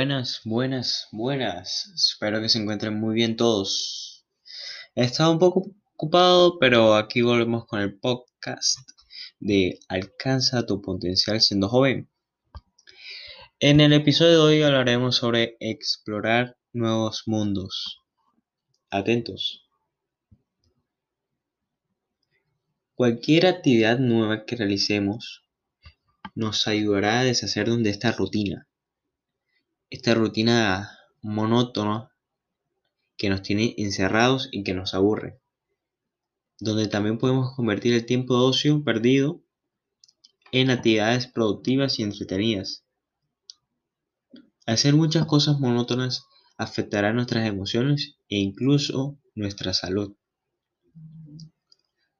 Buenas, buenas, buenas. Espero que se encuentren muy bien todos. He estado un poco ocupado, pero aquí volvemos con el podcast de Alcanza tu potencial siendo joven. En el episodio de hoy hablaremos sobre explorar nuevos mundos. Atentos. Cualquier actividad nueva que realicemos nos ayudará a deshacer de esta rutina esta rutina monótona que nos tiene encerrados y que nos aburre. Donde también podemos convertir el tiempo de ocio perdido en actividades productivas y entretenidas. Hacer muchas cosas monótonas afectará nuestras emociones e incluso nuestra salud.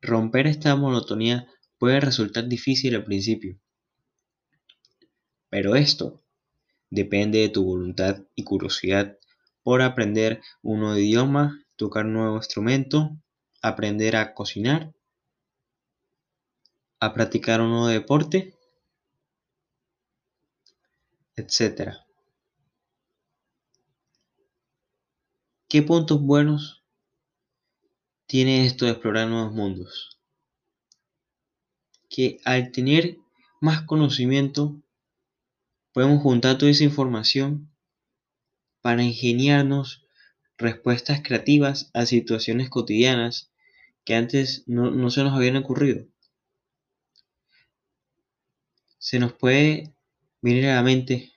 Romper esta monotonía puede resultar difícil al principio, pero esto Depende de tu voluntad y curiosidad por aprender un nuevo idioma, tocar un nuevo instrumento, aprender a cocinar, a practicar un nuevo deporte, etc. ¿Qué puntos buenos tiene esto de explorar nuevos mundos? Que al tener más conocimiento Podemos juntar toda esa información para ingeniarnos respuestas creativas a situaciones cotidianas que antes no, se nos habían ocurrido. Se nos puede venir a la mente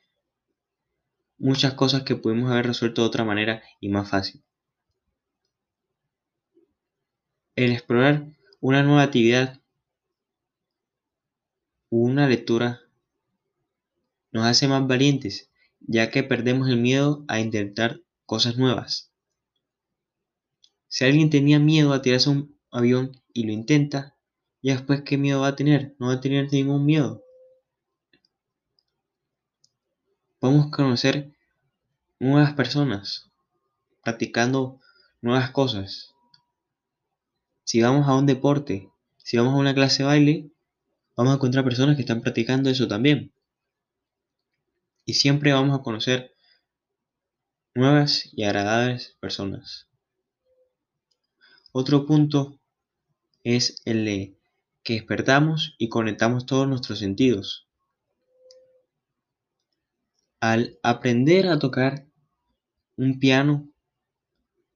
muchas cosas que pudimos haber resuelto de otra manera y más fácil. El explorar una nueva actividad una lectura nos hace más valientes, ya que perdemos el miedo a intentar cosas nuevas. Si alguien tenía miedo a tirarse un avión y lo intenta, ya después qué miedo va a tener? No va a tener ningún miedo. Podemos conocer nuevas personas, practicando nuevas cosas. Si vamos a un deporte, si vamos a una clase de baile, vamos a encontrar personas que están practicando eso también y siempre vamos a conocer nuevas y agradables personas. Otro punto es el de que despertamos y conectamos todos nuestros sentidos. Al aprender a tocar un piano,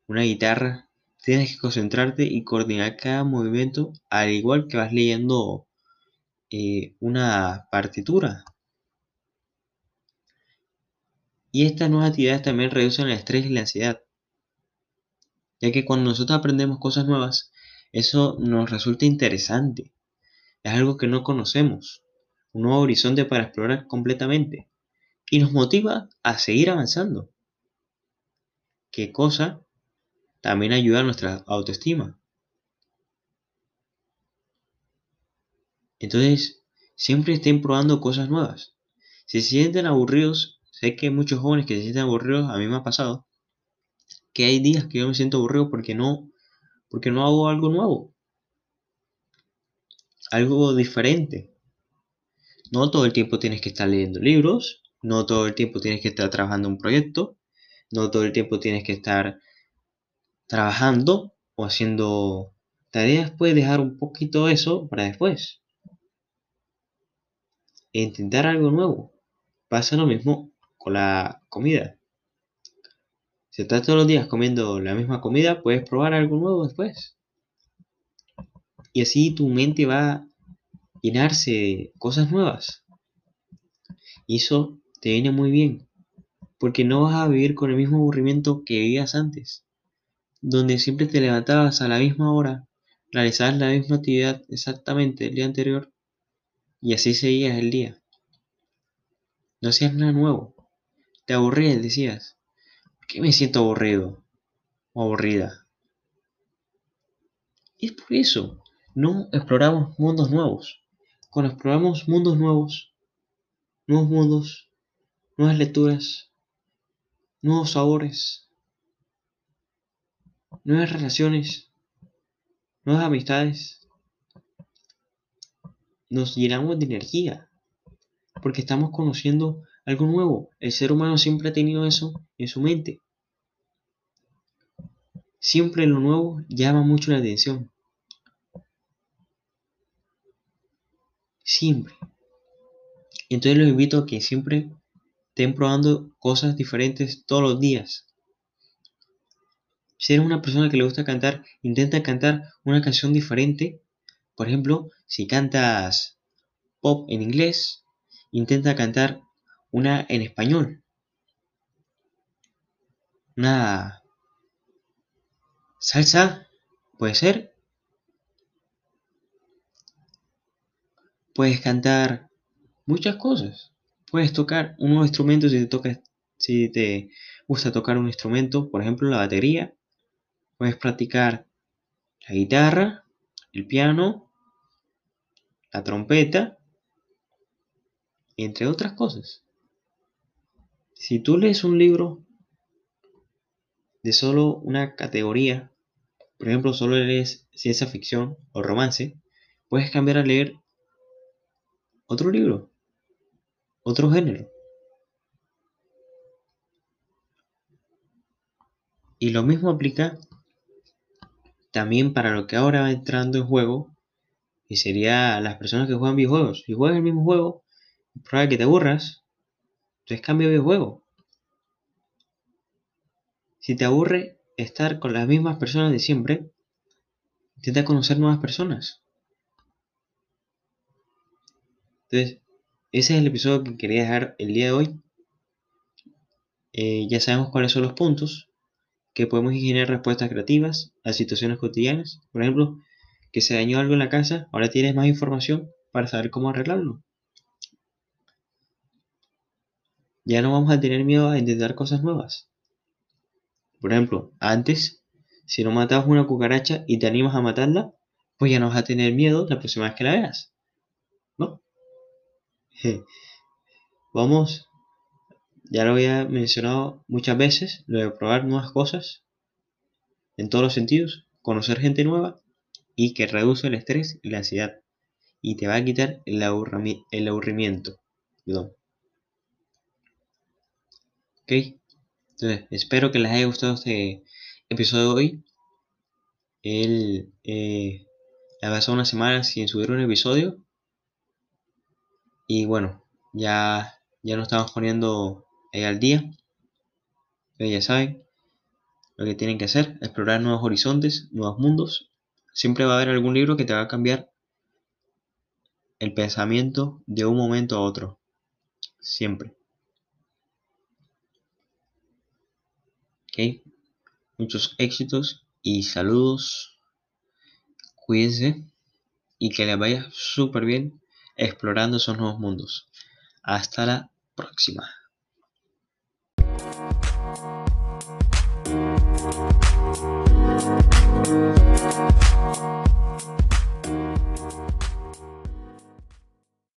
una guitarra, tienes que concentrarte y coordinar cada movimiento al igual que vas leyendo eh, una partitura. Y estas nuevas actividades también reducen el estrés y la ansiedad. Ya que cuando nosotros aprendemos cosas nuevas, eso nos resulta interesante. Es algo que no conocemos. Un nuevo horizonte para explorar completamente. Y nos motiva a seguir avanzando. ¿Qué cosa? También ayuda a nuestra autoestima. Entonces, siempre estén probando cosas nuevas. Si se sienten aburridos, Sé que hay muchos jóvenes que se sienten aburridos, a mí me ha pasado, que hay días que yo me siento aburrido porque no, porque no hago algo nuevo, algo diferente. No todo el tiempo tienes que estar leyendo libros, no todo el tiempo tienes que estar trabajando un proyecto, no todo el tiempo tienes que estar trabajando o haciendo tareas, puedes dejar un poquito eso para después. E intentar algo nuevo. Pasa lo mismo la comida. Si estás todos los días comiendo la misma comida, puedes probar algo nuevo después. Y así tu mente va a llenarse de cosas nuevas. Y eso te viene muy bien. Porque no vas a vivir con el mismo aburrimiento que vivías antes. Donde siempre te levantabas a la misma hora, realizabas la misma actividad exactamente el día anterior. Y así seguías el día. No hacías nada nuevo. Te aburrías, decías. ¿Por qué me siento aburrido? O aburrida. Y es por eso. No exploramos mundos nuevos. Cuando exploramos mundos nuevos, nuevos mundos, nuevas lecturas, nuevos sabores, nuevas relaciones, nuevas amistades, nos llenamos de energía porque estamos conociendo algo nuevo. El ser humano siempre ha tenido eso en su mente. Siempre lo nuevo llama mucho la atención. Siempre. Entonces los invito a que siempre estén probando cosas diferentes todos los días. Si eres una persona que le gusta cantar, intenta cantar una canción diferente. Por ejemplo, si cantas pop en inglés, intenta cantar una en español. Una salsa, puede ser. Puedes cantar muchas cosas. Puedes tocar un nuevo instrumento si te, toca, si te gusta tocar un instrumento, por ejemplo la batería. Puedes practicar la guitarra, el piano, la trompeta, entre otras cosas. Si tú lees un libro de solo una categoría, por ejemplo, solo lees ciencia ficción o romance, puedes cambiar a leer otro libro, otro género. Y lo mismo aplica también para lo que ahora va entrando en juego, y sería las personas que juegan videojuegos. Si juegas el mismo juego, es que te aburras, entonces cambia de videojuego. Si te aburre estar con las mismas personas de siempre, intenta conocer nuevas personas. Entonces, ese es el episodio que quería dejar el día de hoy. Eh, ya sabemos cuáles son los puntos que podemos generar respuestas creativas a situaciones cotidianas. Por ejemplo, que se dañó algo en la casa, ahora tienes más información para saber cómo arreglarlo. Ya no vamos a tener miedo a intentar cosas nuevas. Por ejemplo, antes, si no matabas una cucaracha y te animas a matarla, pues ya no vas a tener miedo la próxima vez que la veas. ¿No? Vamos, ya lo había mencionado muchas veces, lo de probar nuevas cosas en todos los sentidos, conocer gente nueva y que reduce el estrés y la ansiedad y te va a quitar el, aburrimiento. Perdón. Ok, entonces espero que les haya gustado este episodio de hoy. Él eh, ha pasado una semana sin subir un episodio y bueno, ya, ya nos estamos poniendo al día. ya saben lo que tienen que hacer, explorar nuevos horizontes, nuevos mundos. Siempre va a haber algún libro que te va a cambiar el pensamiento de un momento a otro. Siempre. Muchos éxitos y saludos. Cuídense y que les vaya súper bien explorando esos nuevos mundos. Hasta la próxima.